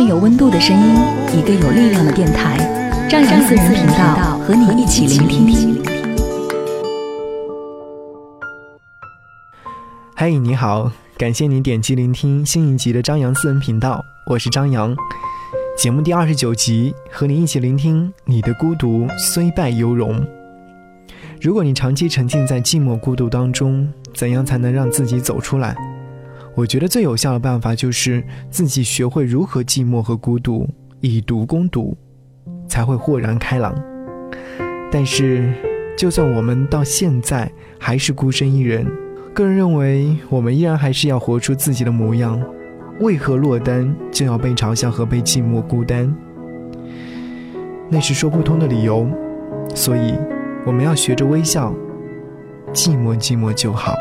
一份有温度的声音，一个有力量的电台，张扬私人频道和你一起聆听。嗨，你好，感谢你点击聆听新一集的张扬私人频道，我是张扬。节目第二十九集，和你一起聆听你的孤独虽败犹荣。如果你长期沉浸在寂寞孤独当中，怎样才能让自己走出来？我觉得最有效的办法就是自己学会如何寂寞和孤独，以毒攻毒，才会豁然开朗。但是，就算我们到现在还是孤身一人，个人认为我们依然还是要活出自己的模样。为何落单就要被嘲笑和被寂寞孤单？那是说不通的理由。所以，我们要学着微笑，寂寞寂寞就好。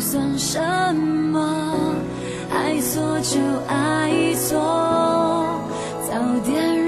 算什么？爱错就爱错，早点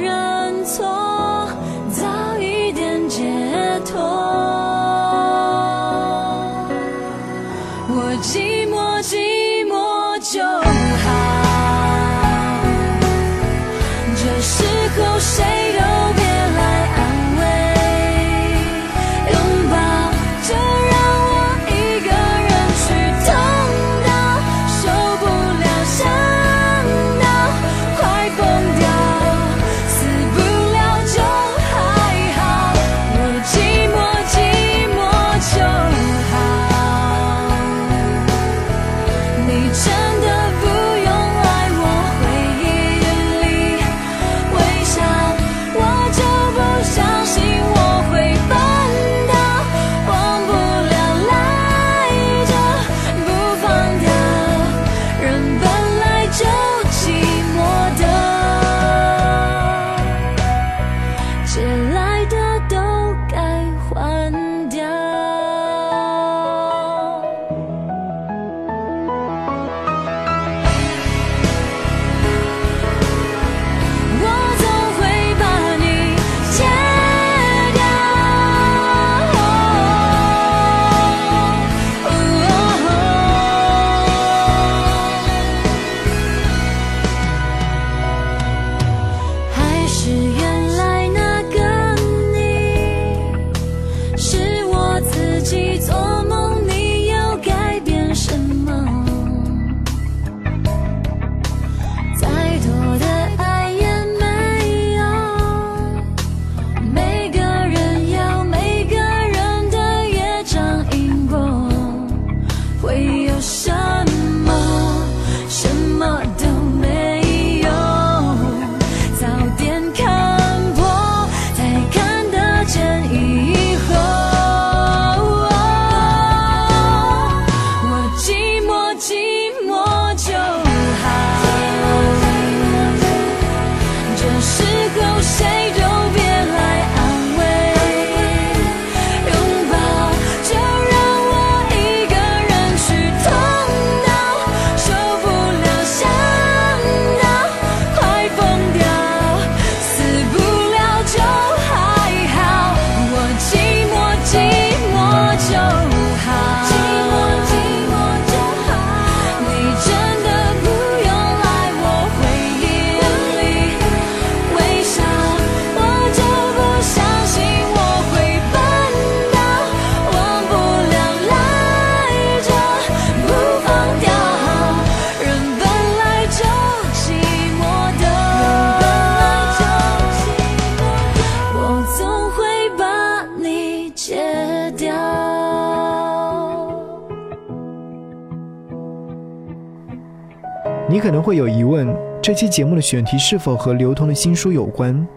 你可能会有疑问，这期节目的选题是否和刘同的新书有关？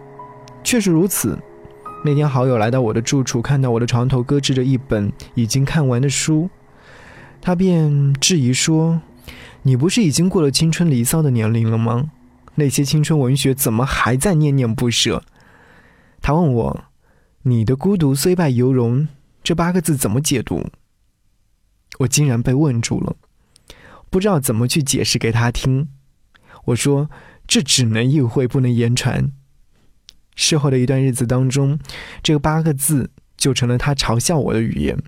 确实如此。那天好友来到我的住处，看到我的床头搁置着一本已经看完的书，他便质疑说：“你不是已经过了青春离骚的年龄了吗？那些青春文学怎么还在念念不舍？”他问我：“你的孤独虽败犹荣这八个字怎么解读？”我竟然被问住了。不知道怎么去解释给他听，我说这只能意会不能言传。事后的一段日子当中，这八个字就成了他嘲笑我的语言。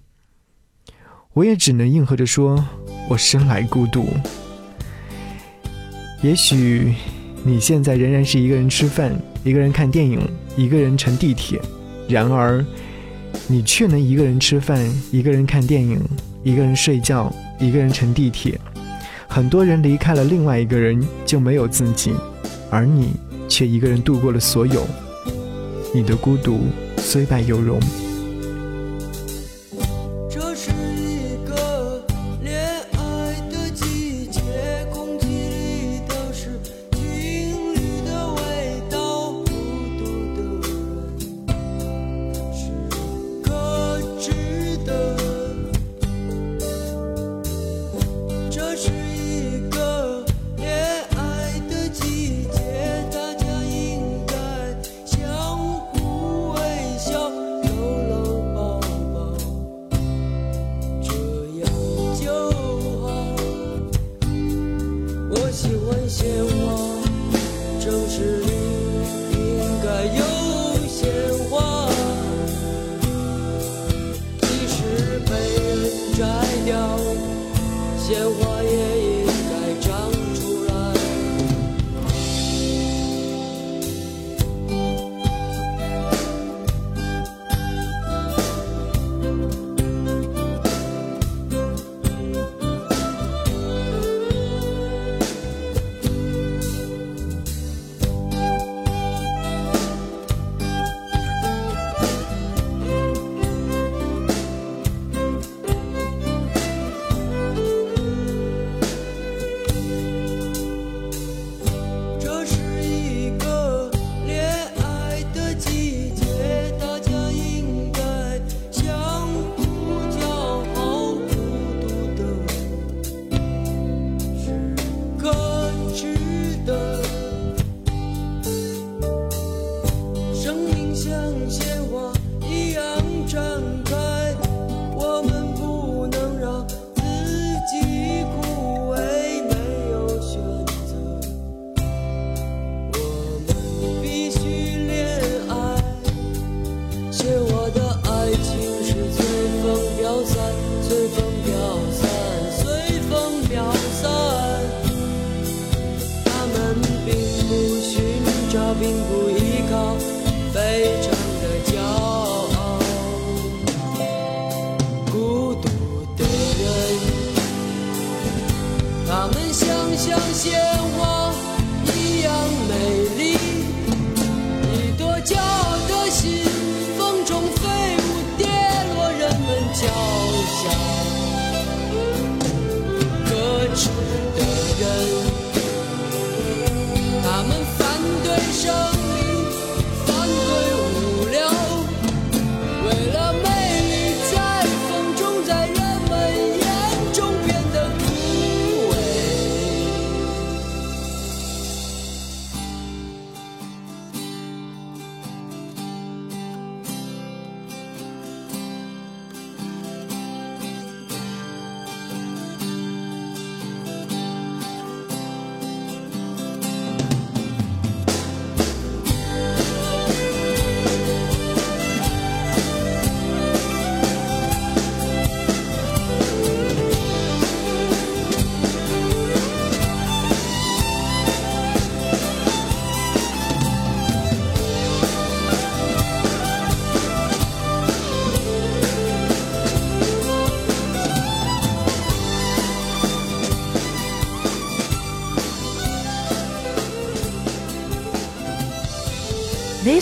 我也只能应和着说：“我生来孤独。”也许你现在仍然是一个人吃饭，一个人看电影，一个人乘地铁，然而你却能一个人吃饭，一个人看电影，一个人睡觉，一个人乘地铁。很多人离开了另外一个人就没有自己，而你却一个人度过了所有。你的孤独虽败犹荣。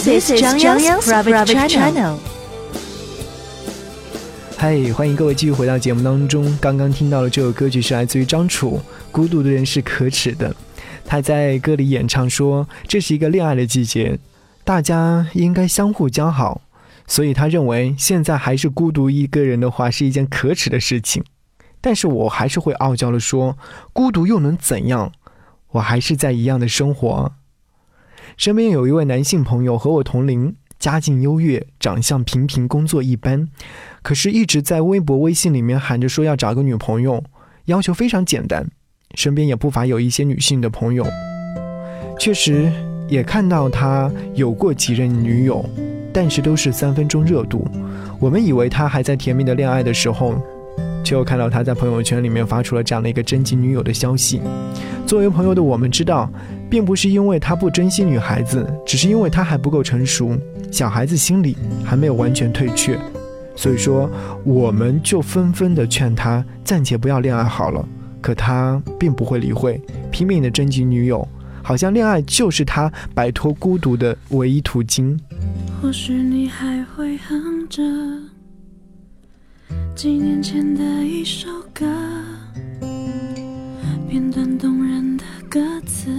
This is Zhang Yang's private channel. 嗨，欢迎各位继续回到节目当中。刚刚听到的这首歌曲是来自于张楚，《孤独的人是可耻的》。他在歌里演唱说：“这是一个恋爱的季节，大家应该相互交好。”所以他认为现在还是孤独一个人的话是一件可耻的事情。但是我还是会傲娇的说：“孤独又能怎样？我还是在一样的生活。”身边有一位男性朋友和我同龄。家境优越，长相平平，工作一般，可是一直在微博、微信里面喊着说要找个女朋友，要求非常简单。身边也不乏有一些女性的朋友，确实也看到他有过几任女友，但是都是三分钟热度。我们以为他还在甜蜜的恋爱的时候。却又看到他在朋友圈里面发出了这样的一个征集女友的消息。作为朋友的我们知道，并不是因为他不珍惜女孩子，只是因为他还不够成熟，小孩子心理还没有完全退却。所以说，我们就纷纷的劝他暂且不要恋爱好了。可他并不会理会，拼命的征集女友，好像恋爱就是他摆脱孤独的唯一途径。或许你还会哼着。几年前的一首歌，片段动人的歌词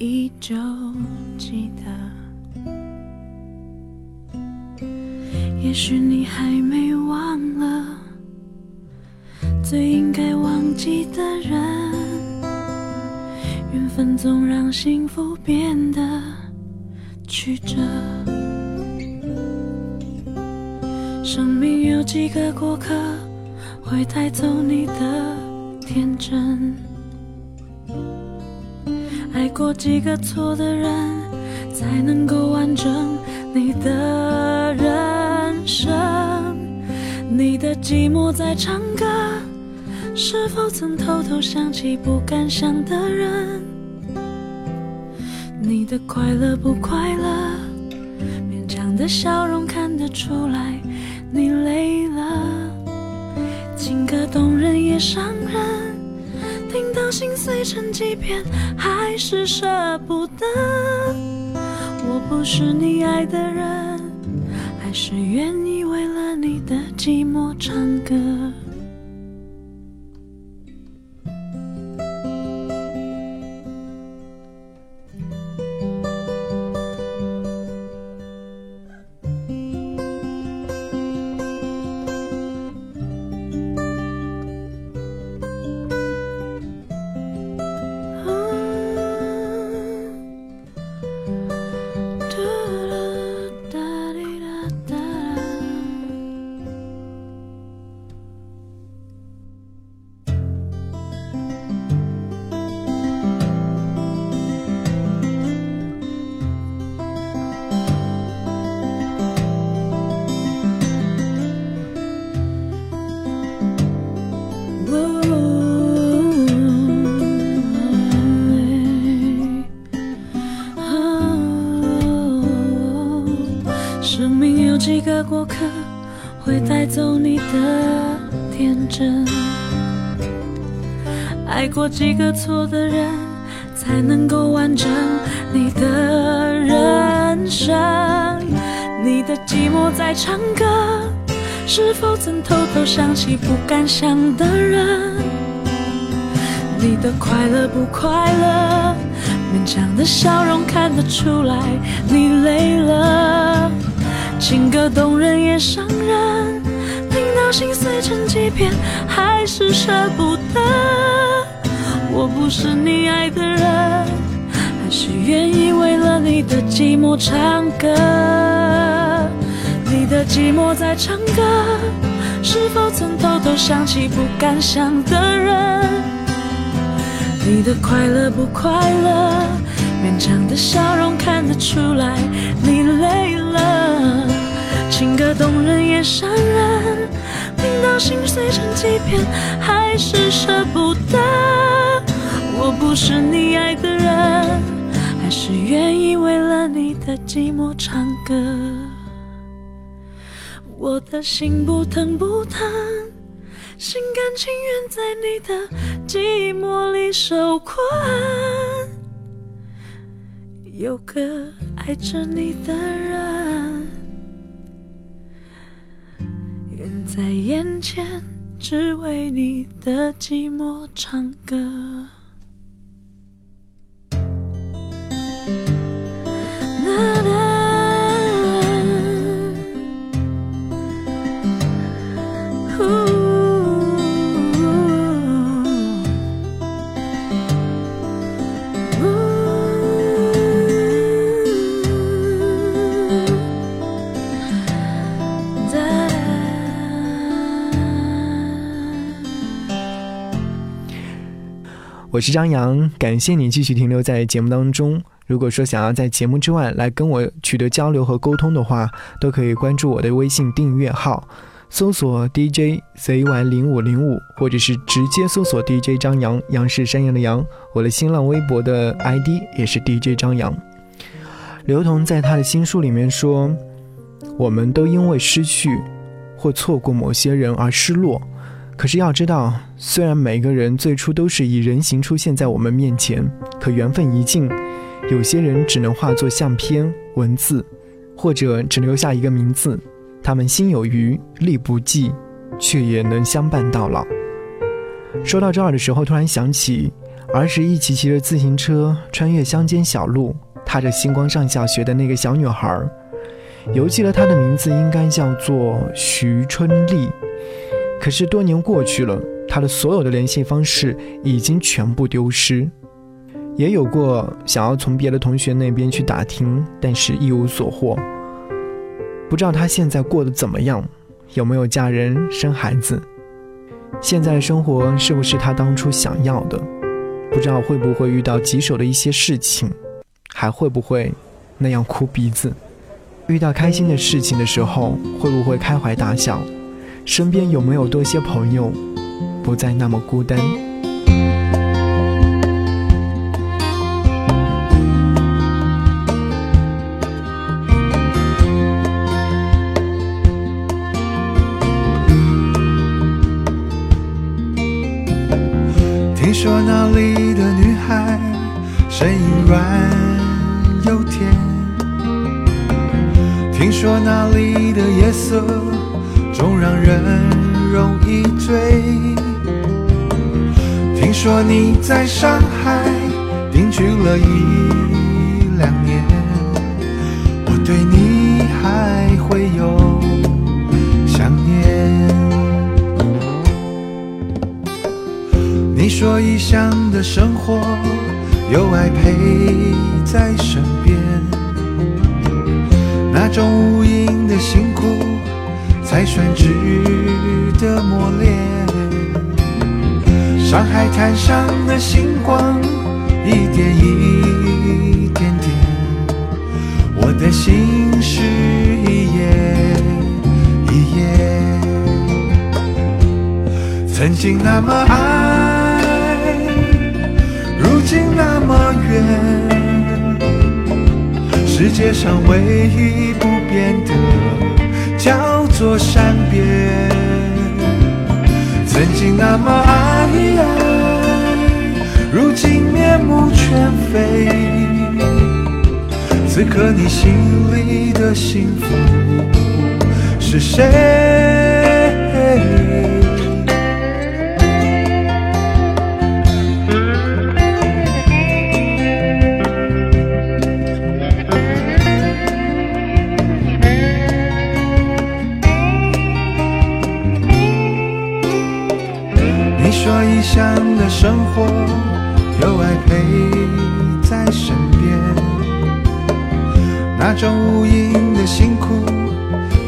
依旧记得。也许你还没忘了最应该忘记的人，缘分总让幸福变得曲折。生命有几个过客，会带走你的天真？爱过几个错的人，才能够完整你的人生？你的寂寞在唱歌，是否曾偷偷想起不敢想的人？你的快乐不快乐？勉强的笑容看得出来。你累了，情歌动人也伤人，听到心碎成几片，还是舍不得。我不是你爱的人，还是愿意为了你的寂寞唱歌。过几个错的人，才能够完整你的人生。你的寂寞在唱歌，是否曾偷偷想起不敢想的人？你的快乐不快乐？勉强的笑容看得出来，你累了。情歌动人也伤人，听到心碎成几片，还是舍不得。我不是你爱的人，还是愿意为了你的寂寞唱歌。你的寂寞在唱歌，是否曾偷偷想起不敢想的人？你的快乐不快乐？勉强的笑容看得出来，你累了。情歌动人也伤人，听到心碎成几片，还是舍不得。我不是你爱的人，还是愿意为了你的寂寞唱歌。我的心不疼不疼，心甘情愿在你的寂寞里受困。有个爱着你的人，远在眼前，只为你的寂寞唱歌。我是张扬，感谢你继续停留在节目当中。如果说想要在节目之外来跟我取得交流和沟通的话，都可以关注我的微信订阅号，搜索 DJ ZY 零五零五，或者是直接搜索 DJ 张扬，杨是山羊的羊。我的新浪微博的 ID 也是 DJ 张扬。刘同在他的新书里面说，我们都因为失去或错过某些人而失落。可是要知道，虽然每个人最初都是以人形出现在我们面前，可缘分一尽，有些人只能化作相片、文字，或者只留下一个名字。他们心有余力不济，却也能相伴到老。说到这儿的时候，突然想起儿时一起骑着自行车穿越乡间小路，踏着星光上小学的那个小女孩，犹记得她的名字应该叫做徐春丽。可是多年过去了，他的所有的联系方式已经全部丢失。也有过想要从别的同学那边去打听，但是一无所获。不知道他现在过得怎么样，有没有嫁人生孩子？现在的生活是不是他当初想要的？不知道会不会遇到棘手的一些事情，还会不会那样哭鼻子？遇到开心的事情的时候，会不会开怀大笑？身边有没有多些朋友，不再那么孤单？听说那里的女孩声音软又甜，听说那里的夜色总让人容易醉。听说你在上海定居了一两年，我对你还会有想念。你说异乡的生活有爱陪在身边，那种无垠的辛苦才算值得磨练。上海滩上的星光一点一点点，我的心是一页一页，曾经那么爱，如今那么远。世界上唯一不变的，叫做善变。曾经那么爱，如今面目全非。此刻你心里的幸福是谁？那种无垠的辛苦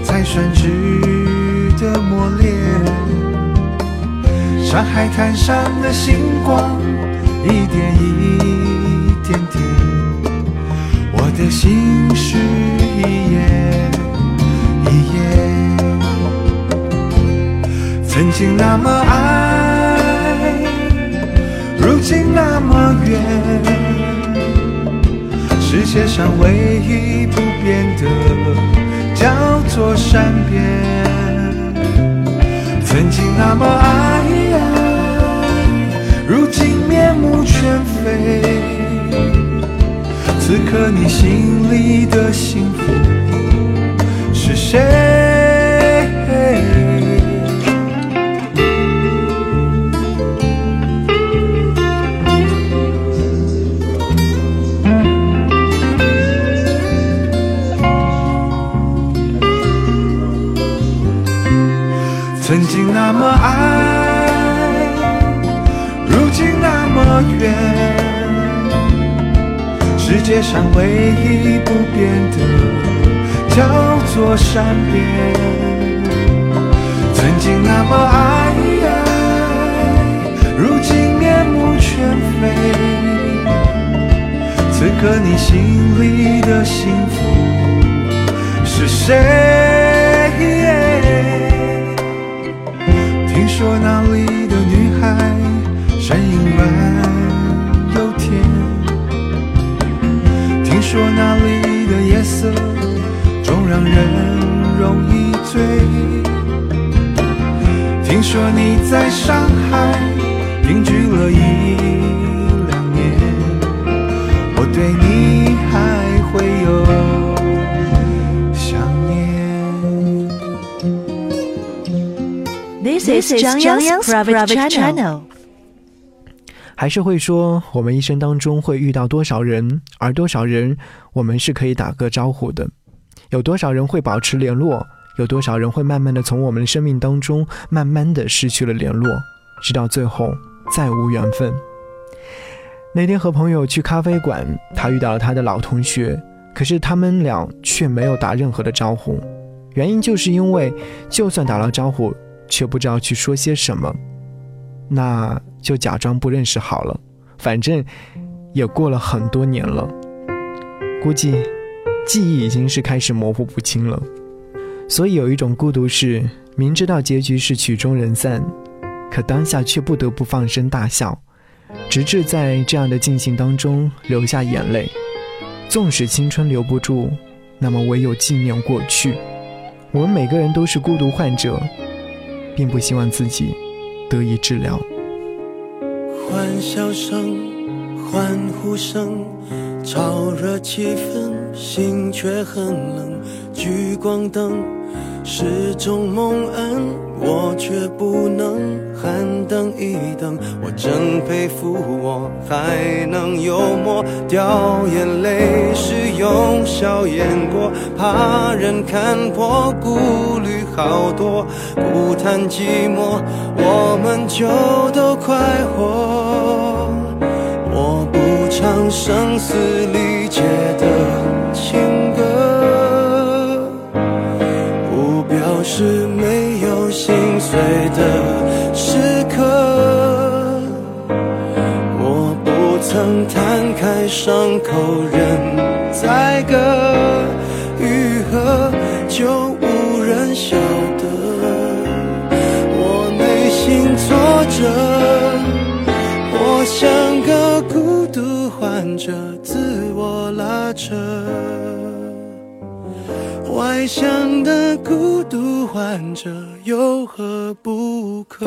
才算值得磨练。上海滩上的星光一点一点点，我的心事一页一页。曾经那么爱，如今那么远。世界上唯一不变的，叫做善变。曾经那么爱，如今面目全非。此刻你心里的幸福是谁？曾经那么爱，如今那么远。世界上唯一不变的，叫做善变。曾经那么爱，如今面目全非。此刻你心里的幸福是谁？说那里的女孩声音软又甜，听说那里的夜色总让人容易醉。听说你在上海定居了一两年，我对你还 This is Zhang Yang's private channel. 还是会说，我们一生当中会遇到多少人，而多少人我们是可以打个招呼的，有多少人会保持联络，有多少人会慢慢的从我们的生命当中慢慢的失去了联络，直到最后再无缘分。那天和朋友去咖啡馆，他遇到了他的老同学，可是他们俩却没有打任何的招呼，原因就是因为就算打了招呼，却不知道去说些什么。那就假装不认识好了，反正也过了很多年了，估计记忆已经是开始模糊不清了。所以有一种孤独是明知道结局是曲终人散，可当下却不得不放声大笑，直至在这样的进行当中流下眼泪。纵使青春留不住，那么唯有纪念过去。我们每个人都是孤独患者，并不希望自己得以治疗。欢笑声、欢呼声，潮热气氛，心却很冷。聚光灯是种蒙恩，我却不能喊等一等。我真佩服我还能幽默，掉眼泪是用笑掩过，怕人看破，顾虑好多，不谈寂寞，我们就都快活。我不唱声嘶力竭的情歌，不表示没有心碎的时刻。我不曾摊开伤口任宰割，愈合就晓得。我内心挫折，我像个孤独患者，自我拉扯。外向的孤独患者有何不可？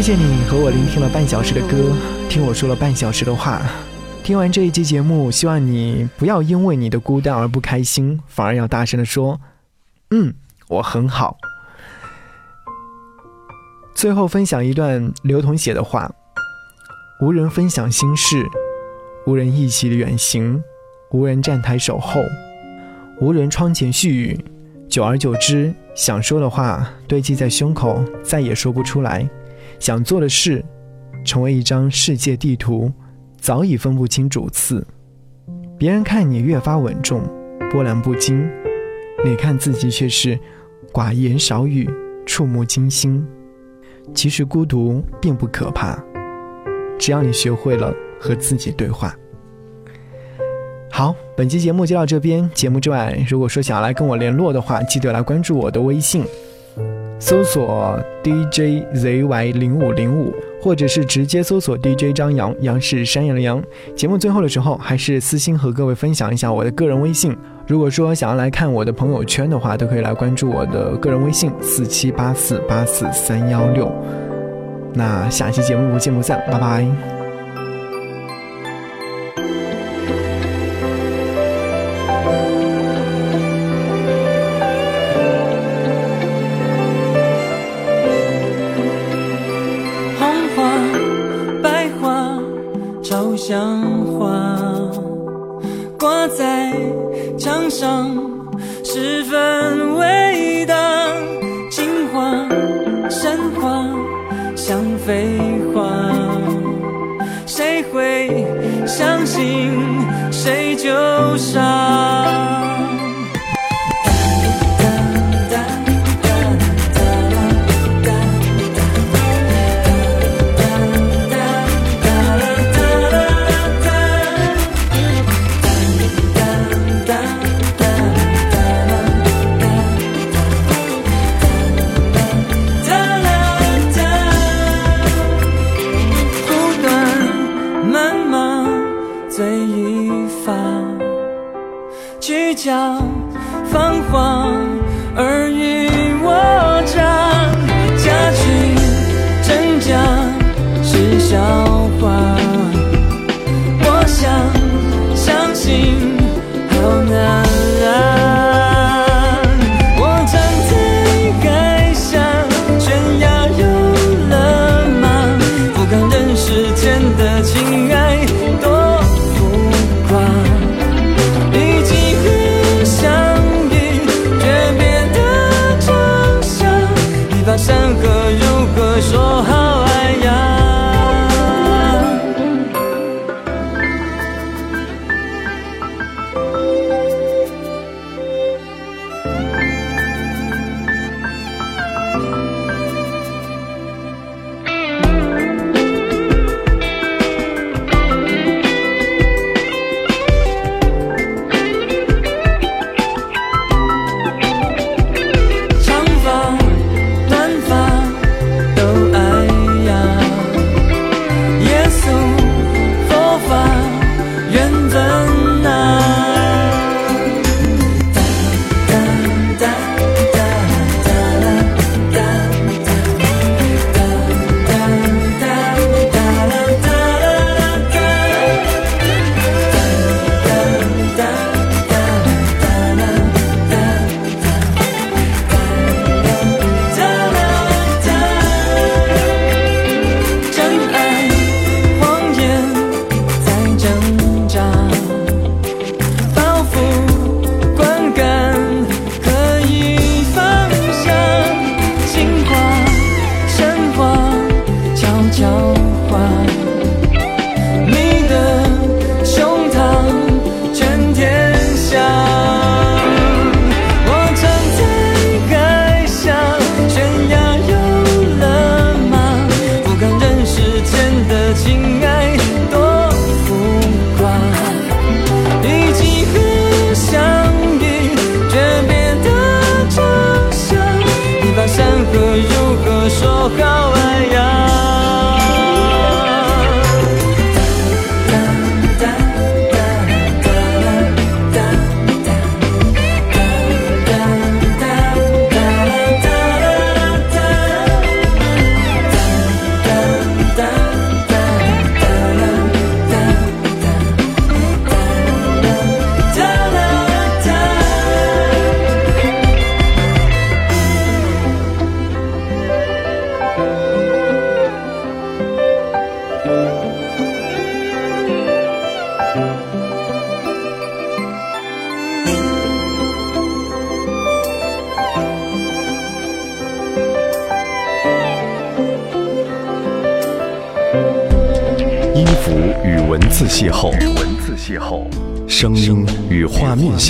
谢谢你和我聆听了半小时的歌，听我说了半小时的话。听完这一期节目，希望你不要因为你的孤单而不开心，反而要大声的说：“嗯，我很好。”最后分享一段刘同写的话：“无人分享心事，无人一起远行，无人站台守候，无人窗前絮语。久而久之，想说的话堆积在胸口，再也说不出来。”想做的事，成为一张世界地图，早已分不清主次。别人看你越发稳重，波澜不惊；你看自己却是寡言少语，触目惊心。其实孤独并不可怕，只要你学会了和自己对话。好，本期节目就到这边。节目之外，如果说想要来跟我联络的话，记得来关注我的微信。搜索 DJZY 零五零五，或者是直接搜索 DJ 张扬，杨是山羊的羊。节目最后的时候，还是私心和各位分享一下我的个人微信。如果说想要来看我的朋友圈的话，都可以来关注我的个人微信四七八四八四三幺六。那下期节目不见不散，拜拜。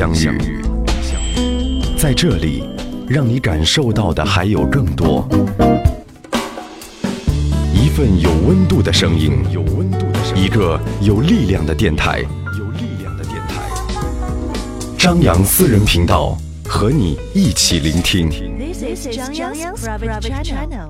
相遇。在这里，让你感受到的还有更多。一份有温度的声音，有温度的声音，一个有力量的电台，有力量的电台。张扬私人频道，和你一起聆听。This is Zhang Yang's private channel.